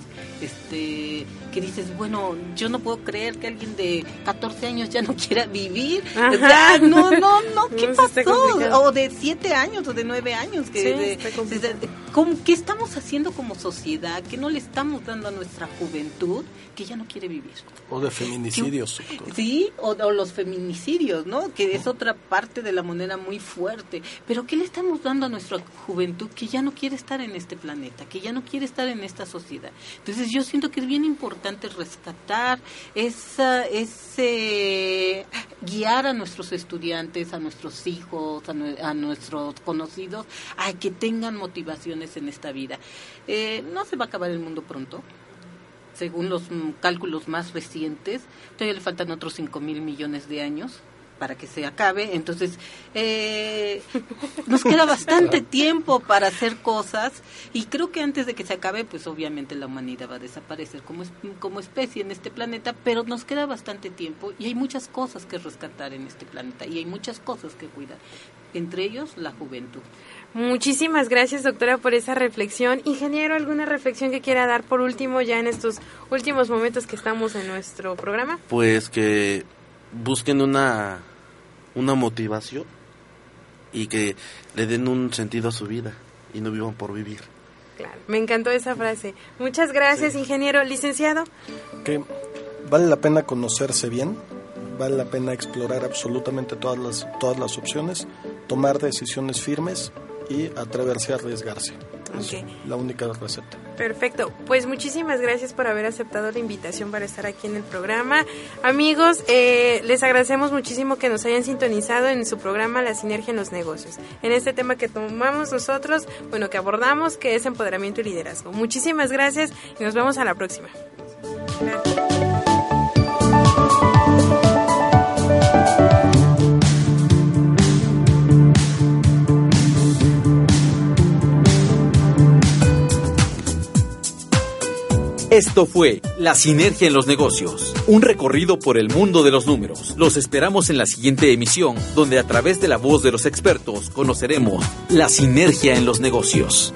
este, que dices, bueno, yo no puedo creer que alguien de 14 años ya no quiera vivir. O sea, no, no, no, ¿qué No, pasó? O de 7 años o de 9 años, que Sí, de- de- ¿cómo- ¿qué estamos haciendo como sociedad? ¿Qué no le estamos dando a nuestra juventud que ya no quiere vivir? O de feminicidios. Sí, o, o los feminicidios, ¿no? Que es otra parte de la moneda muy fuerte. Pero ¿qué le estamos dando a nuestra juventud que ya no quiere estar en este planeta, que ya no quiere estar en esta sociedad? Entonces yo siento que es bien importante rescatar esa, ese guiar a nuestros estudiantes, a nuestros hijos, a, nue- a nuestros conocidos, a que tengan motivaciones en esta vida. Eh, no se va a acabar el mundo pronto según los cálculos más recientes, todavía le faltan otros 5 mil millones de años para que se acabe. Entonces, eh, nos queda bastante tiempo para hacer cosas y creo que antes de que se acabe, pues obviamente la humanidad va a desaparecer como, es- como especie en este planeta, pero nos queda bastante tiempo y hay muchas cosas que rescatar en este planeta y hay muchas cosas que cuidar, entre ellos la juventud. Muchísimas gracias, doctora, por esa reflexión. Ingeniero, ¿alguna reflexión que quiera dar por último, ya en estos últimos momentos que estamos en nuestro programa? Pues que busquen una, una motivación y que le den un sentido a su vida y no vivan por vivir. Claro, me encantó esa frase. Muchas gracias, ingeniero. Licenciado, que vale la pena conocerse bien, vale la pena explorar absolutamente todas las, todas las opciones, tomar decisiones firmes y atreverse a arriesgarse. Es la única receta. perfecto. Pues muchísimas gracias por haber aceptado la invitación para estar aquí en el programa. Amigos, eh, les agradecemos muchísimo que nos hayan sintonizado en su programa La Sinergia en los Negocios. En este tema que tomamos nosotros, bueno, que abordamos, que es empoderamiento y liderazgo. Muchísimas gracias y nos vemos a la próxima. Gracias. Esto fue La Sinergia en los Negocios, un recorrido por el mundo de los números. Los esperamos en la siguiente emisión, donde a través de la voz de los expertos conoceremos la sinergia en los negocios.